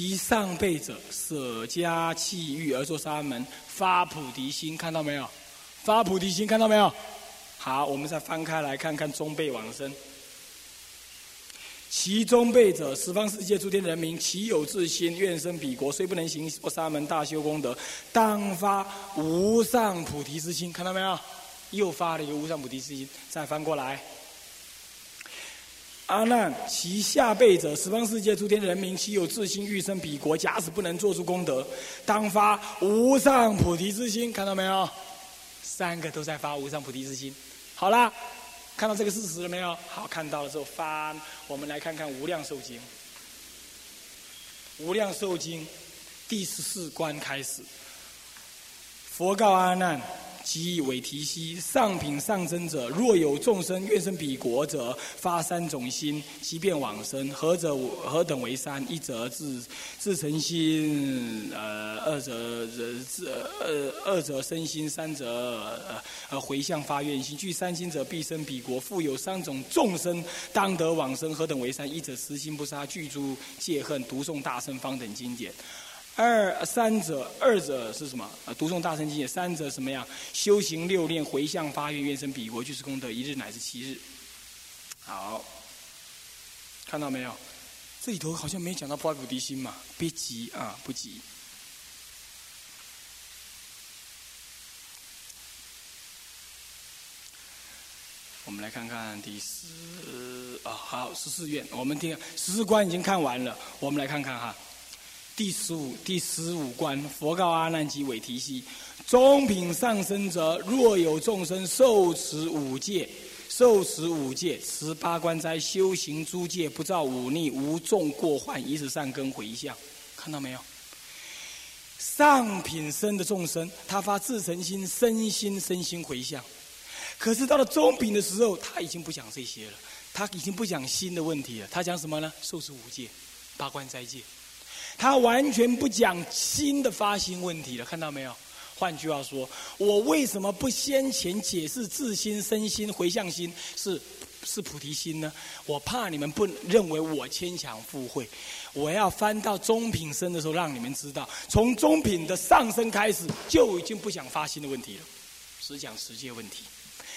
其上辈者舍家弃欲而作沙门，发菩提心，看到没有？发菩提心，看到没有？好，我们再翻开来看看中辈往生。其中辈者，十方世界诸天人民，其有自心，愿生彼国，虽不能行沙门大修功德，当发无上菩提之心。看到没有？又发了一个无上菩提之心。再翻过来。阿难，其下辈者，十方世界诸天人民，其有自心，欲生彼国，假使不能做出功德，当发无上菩提之心。看到没有？三个都在发无上菩提之心。好啦，看到这个事实了没有？好，看到了之后发，我们来看看《无量寿经》。《无量寿经》第十四关开始，佛告阿难。即为提息上品上生者，若有众生愿生彼国者，发三种心，即便往生。何者何等为三？一者自自成心，呃，二者自二二者身心，三者呃回向发愿心。具三心者，必生彼国。复有三种众生当得往生。何等为三？一者慈心不杀，具诸戒恨，读诵大乘方等经典。二三者，二者是什么？啊，读诵大乘经典。三者什么样？修行六念，回向发愿，愿生彼国，就是功德一日乃至七日。好，看到没有？这里头好像没讲到发菩提心嘛？别急啊，不急。我们来看看第十啊，好，十四愿。我们听十四关已经看完了，我们来看看哈。第十五第十五关，佛告阿难及韦提希：中品上生者，若有众生受持五戒，受持五戒，持八关斋，修行诸戒，不造忤逆，无众过患，以此善根回向。看到没有？上品生的众生，他发自诚心、身心、身心回向。可是到了中品的时候，他已经不讲这些了，他已经不讲心的问题了。他讲什么呢？受持五戒，八关斋戒。他完全不讲心的发心问题了，看到没有？换句话说，我为什么不先前解释自心、身心、回向心是是菩提心呢？我怕你们不认为我牵强附会，我要翻到中品身的时候，让你们知道，从中品的上升开始就已经不想发心的问题了，只讲实界问题。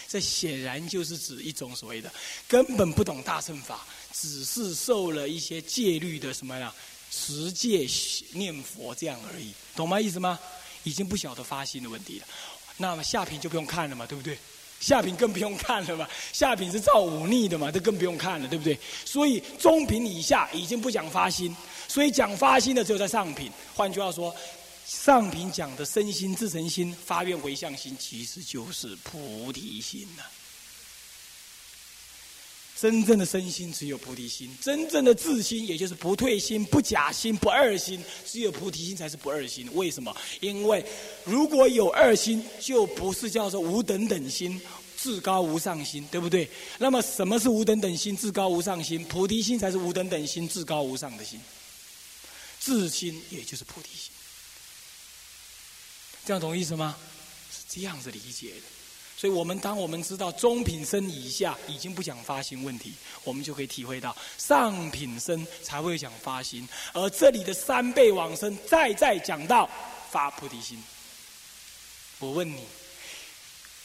这显然就是指一种所谓的根本不懂大乘法，只是受了一些戒律的什么呀？持戒念佛这样而已，懂吗？意思吗？已经不晓得发心的问题了。那么下品就不用看了嘛，对不对？下品更不用看了嘛。下品是造忤逆的嘛，这更不用看了，对不对？所以中品以下已经不讲发心，所以讲发心的只有在上品。换句话说，上品讲的身心自成心、发愿回向心，其实就是菩提心呐。真正的身心只有菩提心，真正的自心也就是不退心、不假心、不二心，只有菩提心才是不二心。为什么？因为如果有二心，就不是叫做无等等心、至高无上心，对不对？那么什么是无等等心、至高无上心？菩提心才是无等等心、至高无上的心。自心也就是菩提心，这样懂意思吗？是这样子理解的。所以我们当我们知道中品生以下已经不讲发心问题，我们就可以体会到上品生才会讲发心，而这里的三倍往生再再讲到发菩提心。我问你，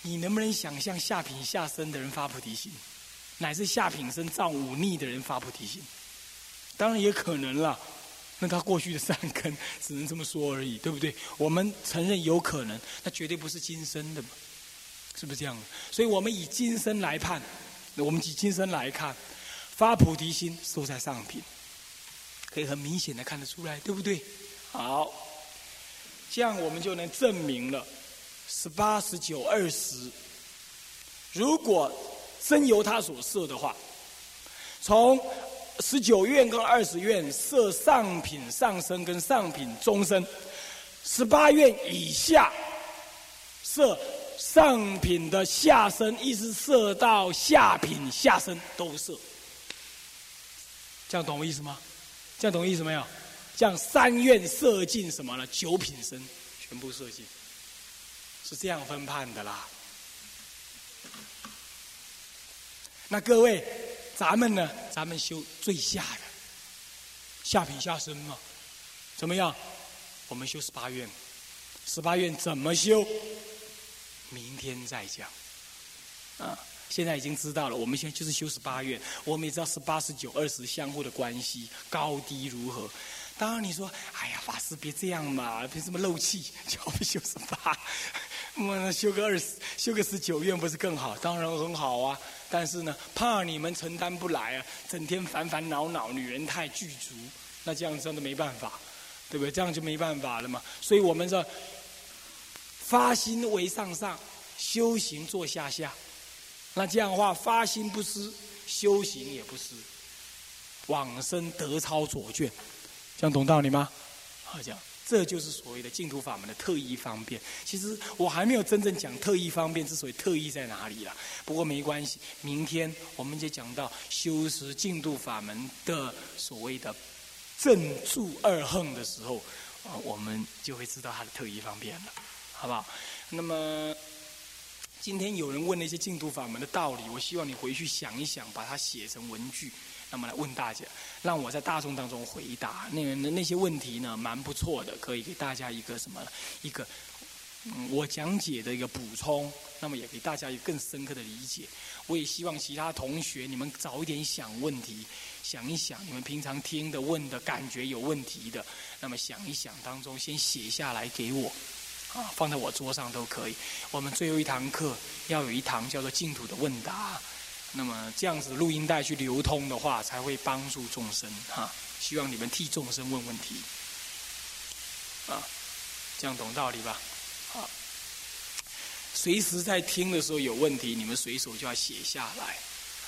你能不能想象下品下生的人发菩提心，乃至下品生造忤逆的人发菩提心？当然也可能了，那他过去的善根只能这么说而已，对不对？我们承认有可能，那绝对不是今生的。是不是这样？所以我们以今生来判，我们以今生来看，发菩提心都在上品，可以很明显的看得出来，对不对？好，这样我们就能证明了十八、十九、二十，如果真由他所设的话，从十九愿跟二十愿设上品上升跟上品中升，十八愿以下设。上品的下身，一直射到下品下身都射，这样懂我意思吗？这样懂我意思没有？这样三愿射进什么了？九品身全部射进，是这样分判的啦。那各位，咱们呢？咱们修最下的下品下身嘛，怎么样？我们修十八愿，十八愿怎么修？明天再讲。啊，现在已经知道了。我们现在就是修十八愿，我们也知道十八、十九、二十相互的关系高低如何。当然你说，哎呀，法师别这样嘛，别这么漏气，就不修十八，我修个二十，修个十九愿不是更好？当然很好啊。但是呢，怕你们承担不来啊，整天烦烦恼恼，女人太具足，那这样真的没办法，对不对？这样就没办法了嘛。所以我们说，发心为上上，修行做下下。那这样的话，发心不失，修行也不失，往生得超左卷，这样懂道理吗？好，讲，这就是所谓的净土法门的特异方便。其实我还没有真正讲特异方便之所以特异在哪里了。不过没关系，明天我们就讲到修持净土法门的所谓的正住二横的时候，啊，我们就会知道它的特异方便了，好不好？那么。今天有人问那些净土法门的道理，我希望你回去想一想，把它写成文句，那么来问大家，让我在大众当中回答。那那那些问题呢，蛮不错的，可以给大家一个什么一个，嗯，我讲解的一个补充，那么也给大家一个更深刻的理解。我也希望其他同学你们早一点想问题，想一想你们平常听的问的感觉有问题的，那么想一想当中先写下来给我。啊，放在我桌上都可以。我们最后一堂课要有一堂叫做净土的问答，那么这样子录音带去流通的话，才会帮助众生哈。希望你们替众生问问题，啊，这样懂道理吧？啊，随时在听的时候有问题，你们随手就要写下来，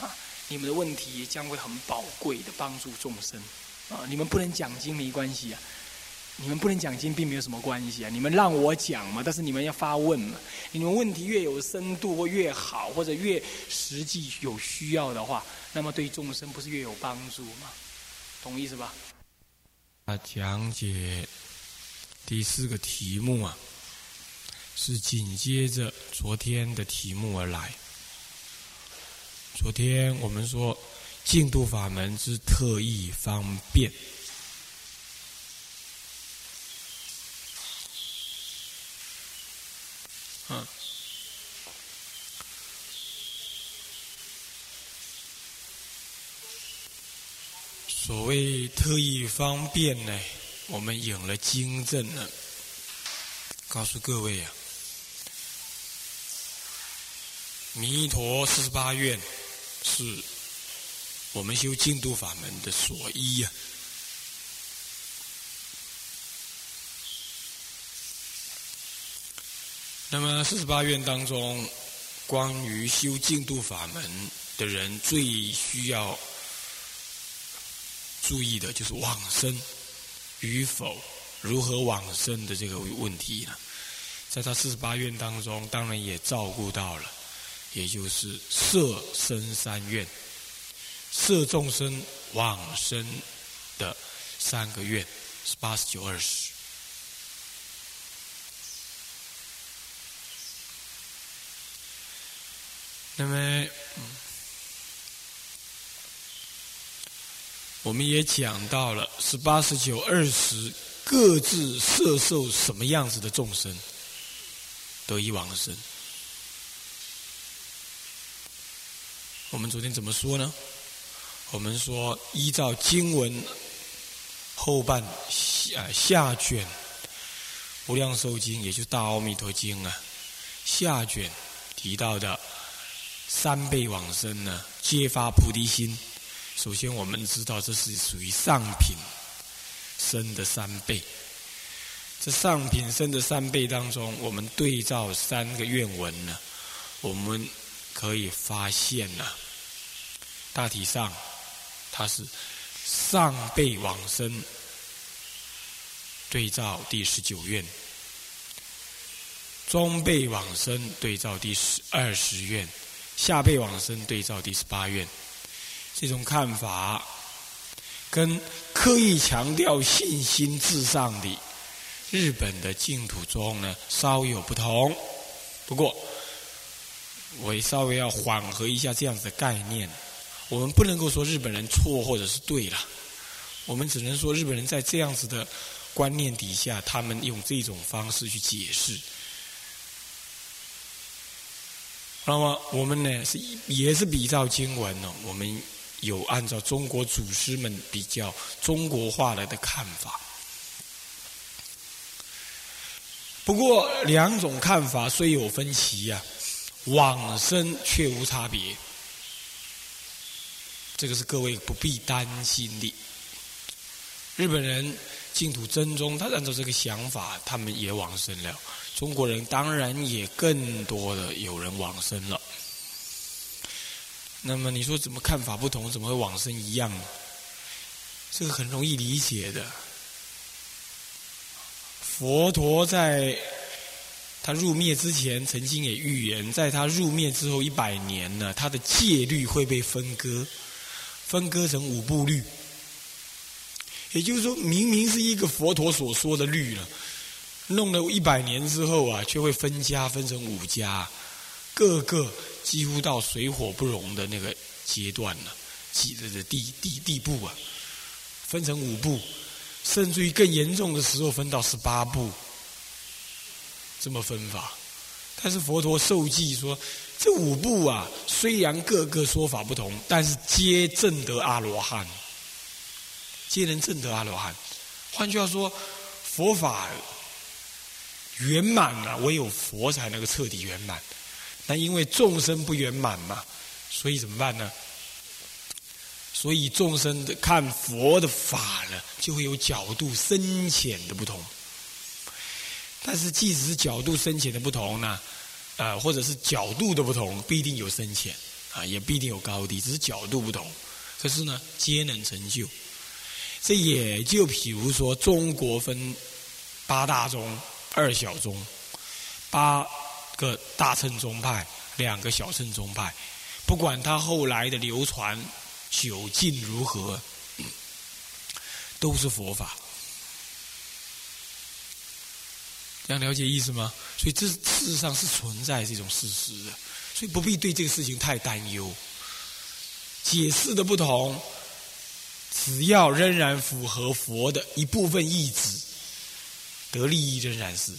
啊，你们的问题将会很宝贵的帮助众生，啊，你们不能讲经没关系啊。你们不能讲经，并没有什么关系啊！你们让我讲嘛，但是你们要发问嘛。你们问题越有深度或越好，或者越实际有需要的话，那么对众生不是越有帮助吗？懂意思吧？啊，讲解第四个题目啊，是紧接着昨天的题目而来。昨天我们说净土法门之特异方便。嗯，所谓特异方便呢，我们引了经证呢，告诉各位啊，弥陀四十八愿是我们修净土法门的所依啊。那么四十八愿当中，关于修净土法门的人最需要注意的就是往生与否，如何往生的这个问题了？在他四十八愿当中，当然也照顾到了，也就是摄生三愿，摄众生往生的三个愿，是八十九二十。那么，我们也讲到了十八、十九、二十各自摄受什么样子的众生得以往生。我们昨天怎么说呢？我们说依照经文后半下下卷《无量寿经》，也就是《大阿弥陀经》啊，下卷提到的。三倍往生呢，皆发菩提心。首先，我们知道这是属于上品生的三倍。这上品生的三倍当中，我们对照三个愿文呢，我们可以发现呢，大体上它是上辈往生对照第十九愿，中辈往生对照第十二十愿。下辈往生对照第十八愿，这种看法跟刻意强调信心至上的日本的净土中呢稍有不同。不过，我稍微要缓和一下这样子的概念。我们不能够说日本人错或者是对了，我们只能说日本人在这样子的观念底下，他们用这种方式去解释。那么我们呢是也是比照经文呢，我们有按照中国祖师们比较中国化来的看法。不过两种看法虽有分歧呀，往生却无差别。这个是各位不必担心的。日本人净土真宗，他按照这个想法，他们也往生了。中国人当然也更多的有人往生了。那么你说怎么看法不同，怎么会往生一样呢？这个很容易理解的。佛陀在他入灭之前，曾经也预言，在他入灭之后一百年呢，他的戒律会被分割，分割成五部律。也就是说，明明是一个佛陀所说的律了，弄了一百年之后啊，却会分家分成五家，各个几乎到水火不容的那个阶段了，几的地地地步啊，分成五部。甚至于更严重的时候，分到十八部，这么分法。但是佛陀受记说，这五部啊，虽然各个说法不同，但是皆正得阿罗汉，皆能正得阿罗汉。换句话说，佛法圆满了，唯有佛才能够彻底圆满。那因为众生不圆满嘛，所以怎么办呢？所以众生的看佛的法呢，就会有角度深浅的不同。但是即使是角度深浅的不同呢，呃，或者是角度的不同，不一定有深浅啊，也不一定有高低，只是角度不同。可是呢，皆能成就。这也就比如说，中国分八大宗、二小宗，八个大乘宗派，两个小乘宗派，不管他后来的流传。究竟如何，都是佛法。这样了解意思吗？所以这事实上是存在这种事实的，所以不必对这个事情太担忧。解释的不同，只要仍然符合佛的一部分意志，得利益仍然是。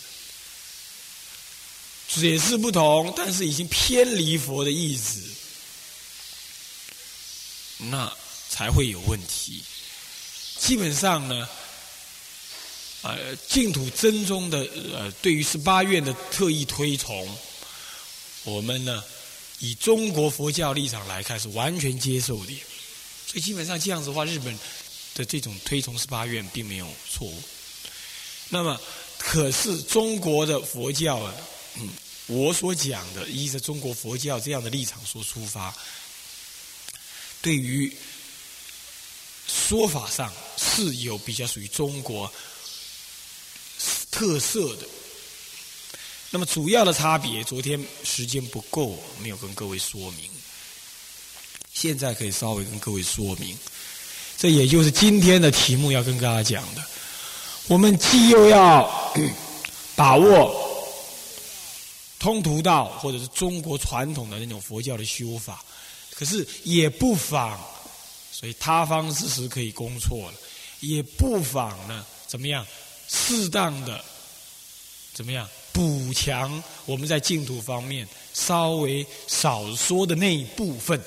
解释不同，但是已经偏离佛的意志。那才会有问题。基本上呢，呃，净土真宗的呃，对于十八愿的特意推崇，我们呢，以中国佛教立场来看是完全接受的。所以基本上这样子的话，日本的这种推崇十八愿并没有错误。那么，可是中国的佛教啊，嗯，我所讲的依着中国佛教这样的立场所出发。对于说法上是有比较属于中国特色的，那么主要的差别，昨天时间不够，没有跟各位说明，现在可以稍微跟各位说明，这也就是今天的题目要跟大家讲的，我们既又要 把握通途道或者是中国传统的那种佛教的修法。可是也不妨，所以他方之时可以攻错了，也不妨呢，怎么样？适当的怎么样补强我们在净土方面稍微少说的那一部分。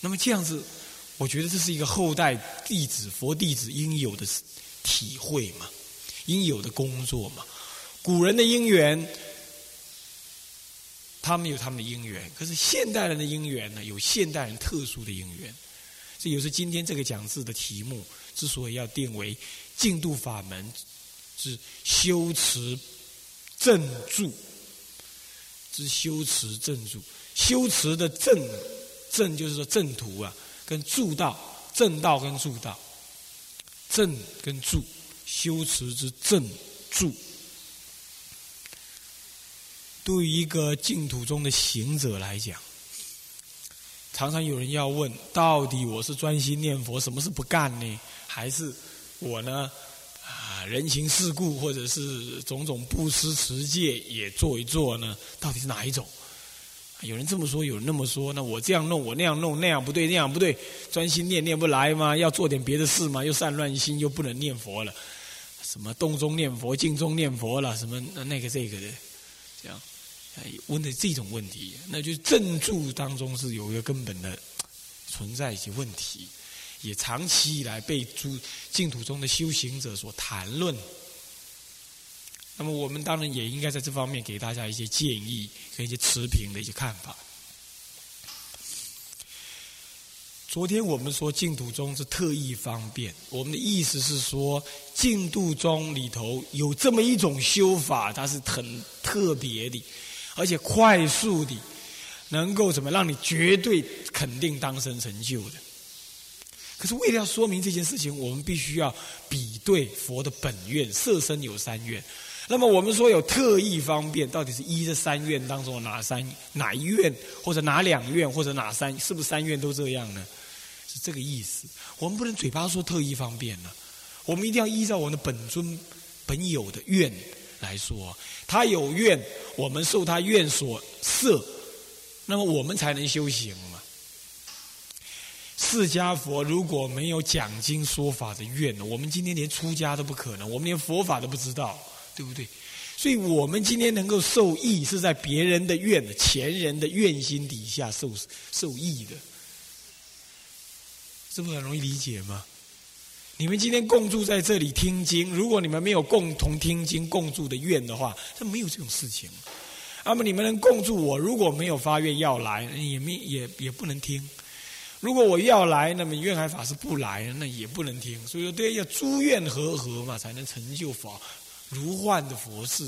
那么这样子，我觉得这是一个后代弟子佛弟子应有的体会嘛，应有的工作嘛。古人的因缘。他们有他们的因缘，可是现代人的因缘呢？有现代人特殊的因缘。这也是今天这个讲字的题目之所以要定为净度法门之修持正住之修持正住。修持的正正就是说正途啊，跟助道正道跟助道正跟助修持之正助。对于一个净土中的行者来讲，常常有人要问：到底我是专心念佛，什么是不干呢？还是我呢？啊，人情世故，或者是种种布施持戒也做一做呢？到底是哪一种？有人这么说，有人那么说，那我这样弄，我那样弄，那样不对，那样不对，专心念念不来吗？要做点别的事吗？又散乱心，又不能念佛了，什么动中念佛、静中念佛了，什么那那个这个的，这样，哎，问的这种问题，那就正住当中是有一个根本的存在一些问题，也长期以来被诸净土中的修行者所谈论。那么我们当然也应该在这方面给大家一些建议跟一些持平的一些看法。昨天我们说净土宗是特意方便，我们的意思是说净土宗里头有这么一种修法，它是很特别的，而且快速的，能够怎么让你绝对肯定当生成就的。可是为了要说明这件事情，我们必须要比对佛的本愿，色身有三愿。那么我们说有特异方便，到底是一这三愿当中哪三哪一愿，或者哪两愿，或者哪三，是不是三愿都这样呢？是这个意思。我们不能嘴巴说特异方便呢，我们一定要依照我们的本尊本有的愿来说。他有愿，我们受他愿所摄，那么我们才能修行嘛。释迦佛如果没有讲经说法的愿，我们今天连出家都不可能，我们连佛法都不知道。对不对？所以我们今天能够受益，是在别人的愿、前人的愿心底下受受益的，是不很容易理解吗？你们今天共住在这里听经，如果你们没有共同听经共住的愿的话，这没有这种事情。那么你们能共住，我如果没有发愿要来，也没也也不能听。如果我要来，那么愿海法师不来，那也不能听。所以说，对，要诸愿和合嘛，才能成就法。如幻的佛事，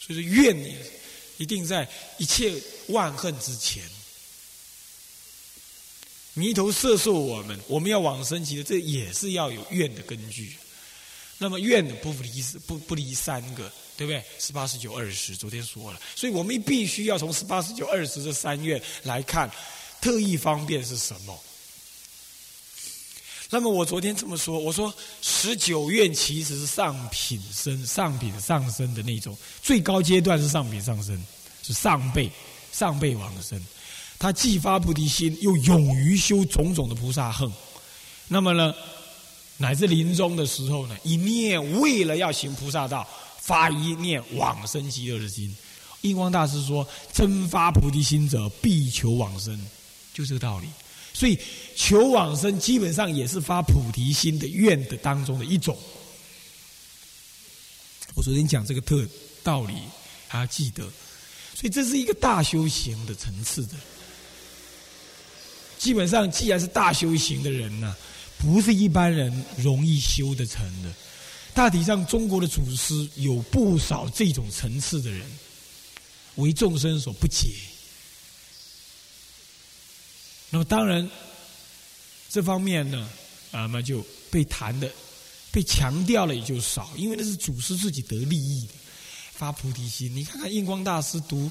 所以说愿念一定在一切万恨之前。弥头摄受我们，我们要往生极乐，这也是要有愿的根据。那么愿的不离不不离三个，对不对？十八、十九、二十，昨天说了，所以我们必须要从十八、十九、二十这三愿来看，特意方便是什么。那么我昨天这么说，我说十九愿其实是上品生、上品上升的那种，最高阶段是上品上升，是上辈、上辈往生。他既发菩提心，又勇于修种种的菩萨恨。那么呢，乃至临终的时候呢，一念为了要行菩萨道，发一念往生极乐的心。印光大师说：“真发菩提心者，必求往生。”就这个道理。所以求往生基本上也是发菩提心的愿的当中的一种。我昨天讲这个特道理，还要记得。所以这是一个大修行的层次的。基本上，既然是大修行的人呢，不是一般人容易修得成的。大体上，中国的祖师有不少这种层次的人，为众生所不解。那么当然，这方面呢，啊，那就被谈的、被强调了也就少，因为那是祖师自己得利益的，发菩提心。你看看印光大师读《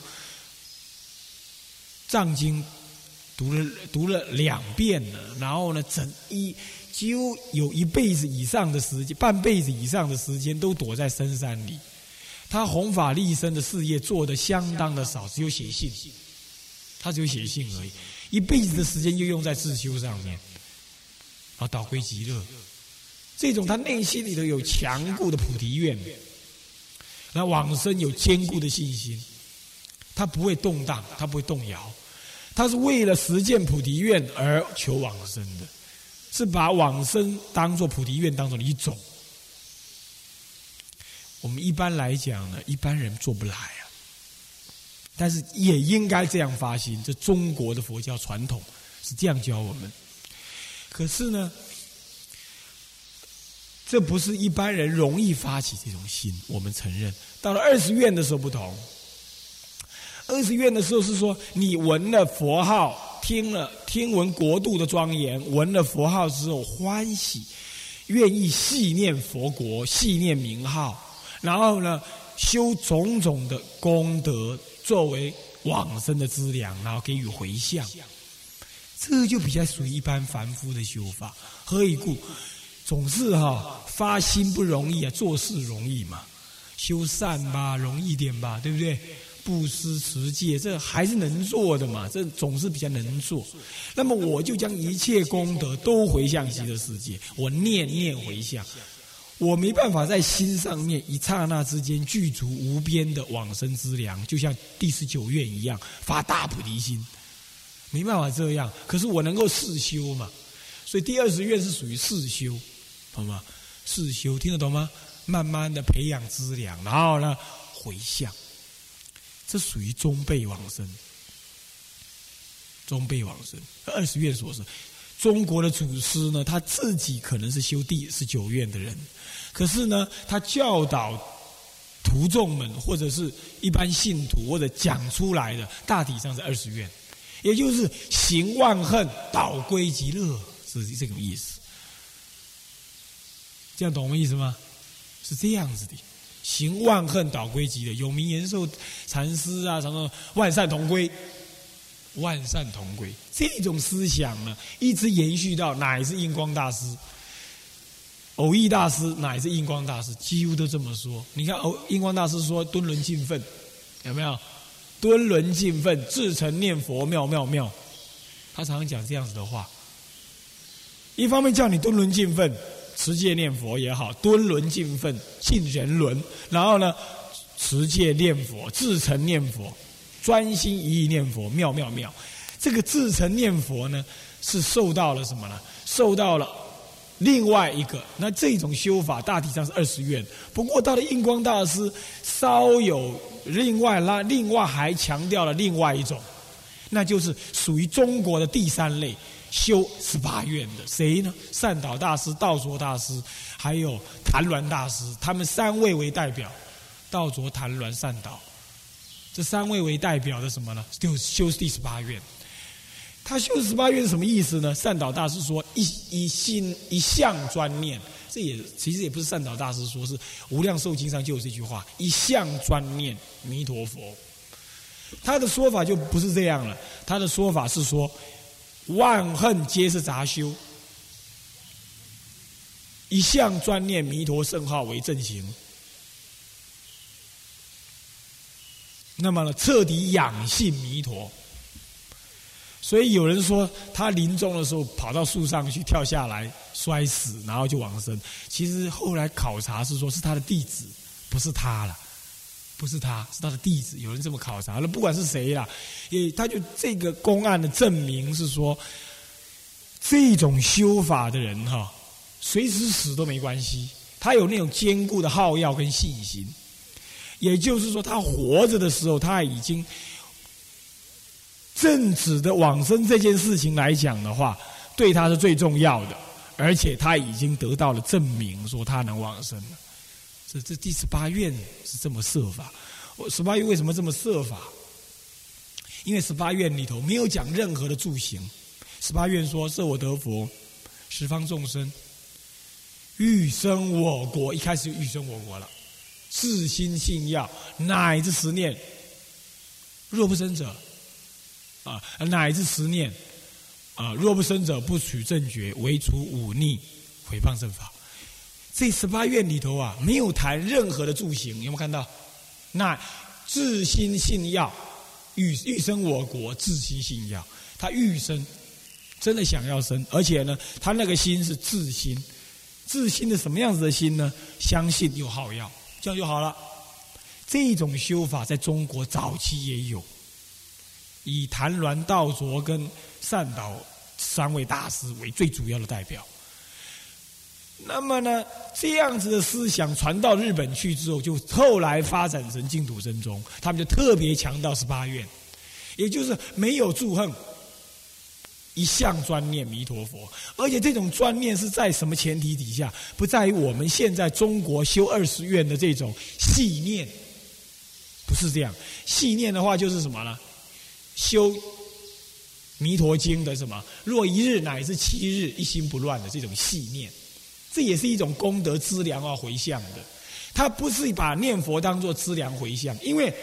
藏经》，读了读了两遍了，然后呢，整一几乎有一辈子以上的时间，半辈子以上的时间都躲在深山里。他弘法利生的事业做的相当的少，只有写信，他只有写信而已。一辈子的时间就用在自修上面，啊，导归极乐。这种他内心里头有强固的菩提愿，那往生有坚固的信心，他不会动荡，他不会动摇，他是为了实践菩提愿而求往生的，是把往生当做菩提愿当中的一种。我们一般来讲呢，一般人做不来啊。但是也应该这样发心，这中国的佛教传统是这样教我们。可是呢，这不是一般人容易发起这种心。我们承认，到了二十愿的时候不同。二十愿的时候是说，你闻了佛号，听了听闻国度的庄严，闻了佛号之后欢喜，愿意细念佛国，细念名号，然后呢，修种种的功德。作为往生的资粮，然后给予回向，这就比较属于一般凡夫的修法。何以故？总是哈发心不容易啊，做事容易嘛。修善吧，容易点吧，对不对？布施持戒，这还是能做的嘛？这总是比较能做。那么我就将一切功德都回向极乐世界，我念念回向，我没办法在心上面一刹那之间具足无边的往生之良，就像第十九愿一样发大菩提心，没办法这样。可是我能够试修嘛？所以第二十愿是属于试修，好吗？试修听得懂吗？慢慢的培养资粮，然后呢回向。这属于中辈往生，中辈往生。二十愿所是，中国的祖师呢，他自己可能是修第十九院的人，可是呢，他教导徒众们或者是一般信徒或者讲出来的，大体上是二十院，也就是行万恨，导归极乐，是这种意思。这样懂我们意思吗？是这样子的。行万恨导归极的有名延寿禅师啊，什么万善同归，万善同归这种思想呢，一直延续到乃是印光大师、偶益大师，乃是印光大师，几乎都这么说。你看，偶印光大师说敦伦敬奋，有没有？敦伦敬奋，至诚念佛，妙妙妙。他常常讲这样子的话，一方面叫你敦伦敬奋。持戒念佛也好，敦伦敬奋敬人伦，然后呢，持戒念佛，自诚念佛，专心一意念佛，妙妙妙。这个自诚念佛呢，是受到了什么呢？受到了另外一个。那这种修法大体上是二十愿，不过到了印光大师，稍有另外拉，另外还强调了另外一种，那就是属于中国的第三类。修十八愿的谁呢？善导大师、道卓大师，还有谭鸾大师，他们三位为代表。道卓、谭鸾、善导，这三位为代表的什么呢？就修第十八愿。他修十八愿是什么意思呢？善导大师说：一一心一向专念。这也其实也不是善导大师说，是《无量寿经》上就有这句话：一向专念弥陀佛。他的说法就不是这样了，他的说法是说。万恨皆是杂修，一向专念弥陀圣号为正行。那么呢，彻底养性弥陀。所以有人说他临终的时候跑到树上去跳下来摔死，然后就往生。其实后来考察是说是他的弟子，不是他了。不是他，是他的弟子。有人这么考察，那不管是谁啦，也他就这个公案的证明是说，这种修法的人哈，随时死都没关系。他有那种坚固的好药跟信心，也就是说，他活着的时候，他已经正直的往生这件事情来讲的话，对他是最重要的，而且他已经得到了证明，说他能往生了。这这第十八愿是这么设法，我十八愿为什么这么设法？因为十八愿里头没有讲任何的助行。十八愿说：“设我得佛，十方众生欲生我国。”一开始就欲生我国了。自心信要，乃至十念。若不生者，啊，乃至十念，啊，若不生者，不取正觉，唯除忤逆，毁谤正法。这十八愿里头啊，没有谈任何的住行，有没有看到？那自心信要，欲欲生我国，自心信要，他欲生，真的想要生，而且呢，他那个心是自心，自心的什么样子的心呢？相信又好要，这样就好了。这种修法在中国早期也有，以谭鸾、道卓跟善导三位大师为最主要的代表。那么呢，这样子的思想传到日本去之后，就后来发展成净土真宗，他们就特别强调十八愿，也就是没有祝恨，一向专念弥陀佛，而且这种专念是在什么前提底下？不在于我们现在中国修二十愿的这种细念，不是这样。细念的话就是什么呢？修弥陀经的什么？若一日乃至七日，一心不乱的这种细念。这也是一种功德资粮啊，回向的。他不是把念佛当做资粮回向，因为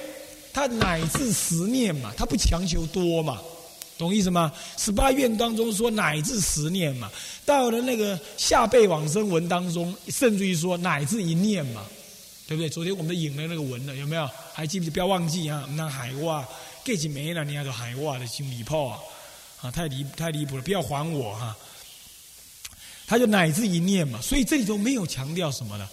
他乃至十念嘛，他不强求多嘛，懂意思吗？十八愿当中说乃至十念嘛，到了那个下辈往生文当中，甚至于说乃至一念嘛，对不对？昨天我们引了那个文了，有没有？还记不记？不要忘记啊！那海袜，给几枚了？你还说海袜的心理炮啊？啊，太离太离谱了！不要还我哈！他就乃至一念嘛，所以这里头没有强调什么的。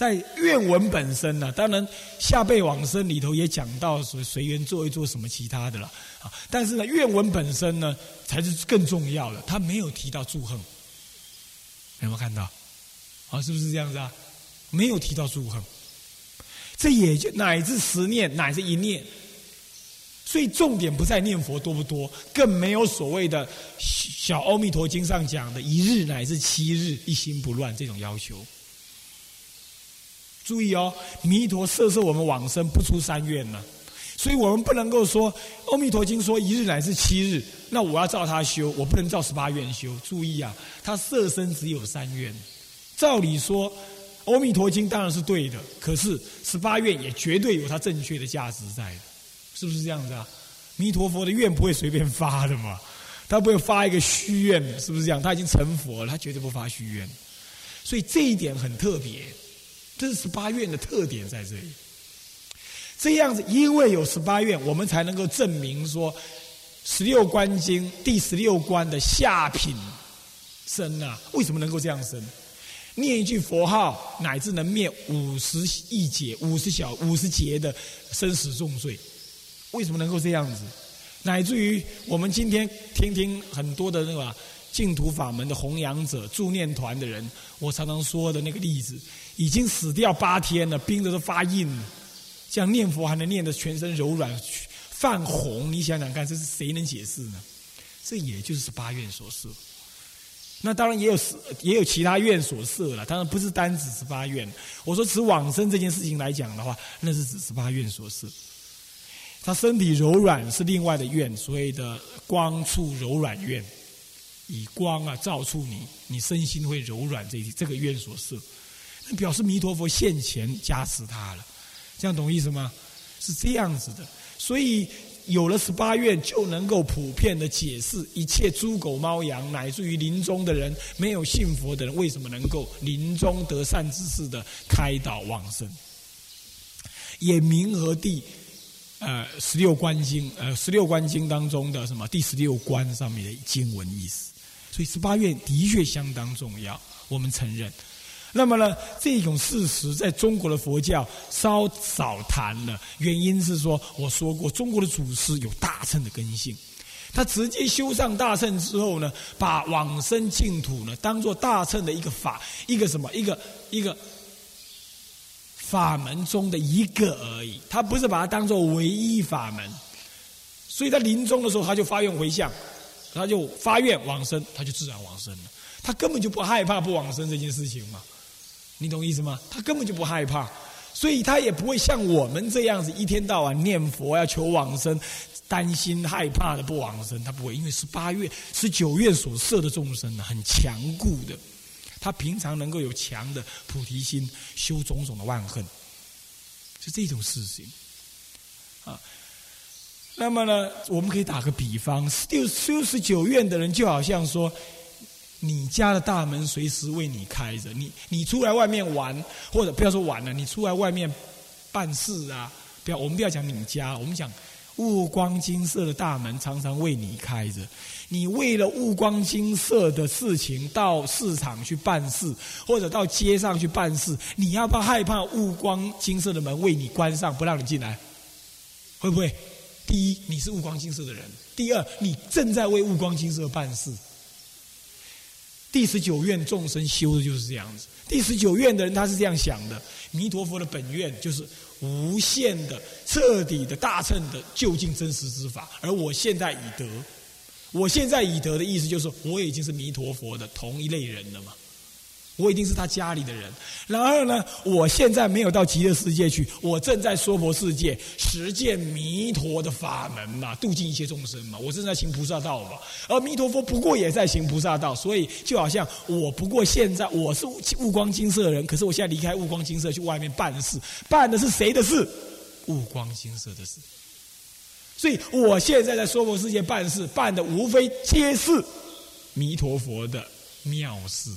在愿文本身呢，当然下辈往生里头也讲到随随缘做一做什么其他的了啊。但是呢，愿文本身呢才是更重要的，他没有提到祝贺，有没有看到？啊，是不是这样子啊？没有提到祝贺，这也就乃至十念乃至一念。所以重点不在念佛多不多，更没有所谓的小《阿弥陀经》上讲的一日乃至七日一心不乱这种要求。注意哦，弥陀摄摄我们往生不出三愿呢，所以我们不能够说《阿弥陀经》说一日乃至七日，那我要照他修，我不能照十八愿修。注意啊，他摄身只有三愿，照理说《阿弥陀经》当然是对的，可是十八愿也绝对有它正确的价值在的。是不是这样子啊？弥陀佛的愿不会随便发的嘛，他不会发一个虚愿，是不是这样？他已经成佛了，他绝对不发虚愿，所以这一点很特别，这是十八愿的特点在这里。这样子，因为有十八愿，我们才能够证明说，十六观经第十六关的下品生啊，为什么能够这样生？念一句佛号，乃至能灭五十亿劫、五十小、五十劫的生死重罪。为什么能够这样子？乃至于我们今天听听很多的那个净土法门的弘扬者、助念团的人，我常常说的那个例子，已经死掉八天了，冰的都发硬了，这样念佛还能念得全身柔软、泛红，你想想看，这是谁能解释呢？这也就是十八愿所设。那当然也有也有其他愿所设了，当然不是单指十八愿。我说持往生这件事情来讲的话，那是指十八愿所设。他身体柔软是另外的愿，所谓的光处柔软愿，以光啊照触你，你身心会柔软。这这个愿所设，表示弥陀佛现前加持他了，这样懂意思吗？是这样子的，所以有了十八愿，就能够普遍的解释一切猪狗猫羊，乃至于临终的人没有信佛的人，为什么能够临终得善知识的开导往生，也明和地。呃，十六观经，呃，十六观经当中的什么第十六观上面的经文意思，所以十八愿的确相当重要，我们承认。那么呢，这种事实在中国的佛教稍少谈了，原因是说，我说过，中国的祖师有大乘的根性，他直接修上大乘之后呢，把往生净土呢当做大乘的一个法，一个什么，一个一个。法门中的一个而已，他不是把它当做唯一法门，所以他临终的时候他就发愿回向，他就发愿往生，他就自然往生了。他根本就不害怕不往生这件事情嘛，你懂意思吗？他根本就不害怕，所以他也不会像我们这样子一天到晚念佛要求往生，担心害怕的不往生，他不会，因为是八月是九月所设的众生呢，很强固的。他平常能够有强的菩提心，修种种的万恨，是这种事情啊。那么呢，我们可以打个比方，六修十九愿的人，就好像说，你家的大门随时为你开着，你你出来外面玩，或者不要说玩了，你出来外面办事啊，不要我们不要讲你家，我们讲。物光金色的大门常常为你开着，你为了物光金色的事情到市场去办事，或者到街上去办事，你要不要害怕物光金色的门为你关上，不让你进来？会不会？第一，你是物光金色的人；第二，你正在为物光金色办事。第十九愿众生修的就是这样子。第十九愿的人他是这样想的：弥陀佛的本愿就是。无限的、彻底的、大乘的究竟真实之法，而我现在已得，我现在已得的意思就是，我已经是弥陀佛的同一类人了嘛。我一定是他家里的人。然而呢，我现在没有到极乐世界去，我正在娑婆世界实践弥陀的法门嘛，度尽一切众生嘛。我正在行菩萨道嘛。而弥陀佛不过也在行菩萨道，所以就好像我不过现在我是悟光金色的人，可是我现在离开悟光金色去外面办事，办的是谁的事？悟光金色的事。所以我现在在娑婆世界办事，办的无非皆是弥陀佛的妙事。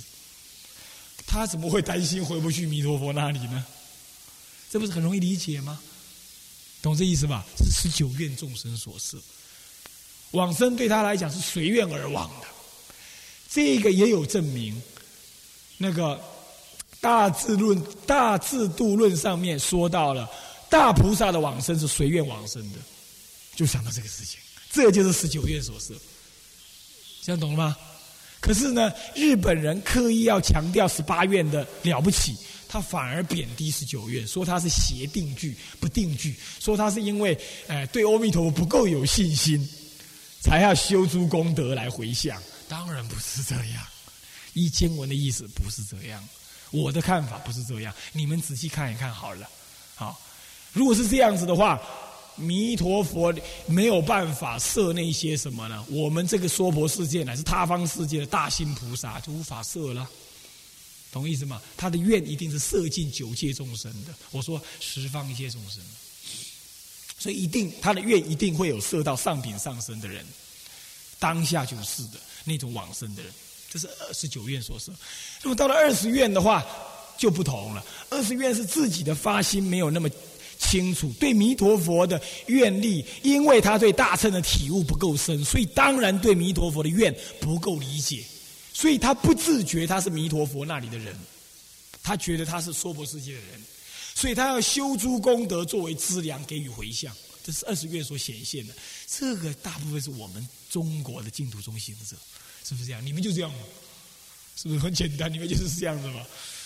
他怎么会担心回不去弥陀佛那里呢？这不是很容易理解吗？懂这意思吧？是十九愿众生所设，往生对他来讲是随愿而往的。这个也有证明，那个大智论、大智度论上面说到了，大菩萨的往生是随愿往生的，就想到这个事情，这就是十九愿所设。这样懂了吗？可是呢，日本人刻意要强调十八愿的了不起，他反而贬低十九愿，说他是邪定句、不定句，说他是因为呃对阿弥陀佛不够有信心，才要修诸功德来回向。当然不是这样，依经文的意思不是这样，我的看法不是这样，你们仔细看一看好了。好，如果是这样子的话。弥陀佛没有办法设那些什么呢？我们这个娑婆世界乃是他方世界的大心菩萨就无法设了，懂意思吗？他的愿一定是摄尽九界众生的。我说十方一切众生，所以一定他的愿一定会有摄到上品上生的人，当下就是的那种往生的人，这是二十九愿所设。那么到了二十愿的话就不同了，二十愿是自己的发心没有那么。清楚对弥陀佛的愿力，因为他对大乘的体悟不够深，所以当然对弥陀佛的愿不够理解，所以他不自觉他是弥陀佛那里的人，他觉得他是娑婆世界的人，所以他要修诸功德作为资粮给予回向，这是二十愿所显现的。这个大部分是我们中国的净土中行者，是不是这样？你们就这样吗？是不是很简单？你们就是这样子吗？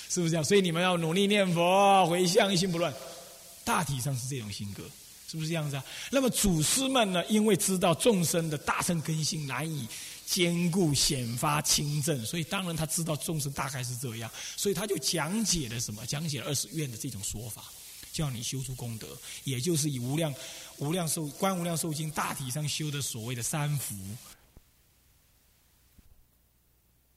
是不是这样？所以你们要努力念佛，回向一心不乱。大体上是这种性格，是不是这样子啊？那么祖师们呢？因为知道众生的大乘根性难以兼顾显发清正，所以当然他知道众生大概是这样，所以他就讲解了什么？讲解二十愿的这种说法，叫你修出功德，也就是以无量无量寿观无量寿经大体上修的所谓的三福，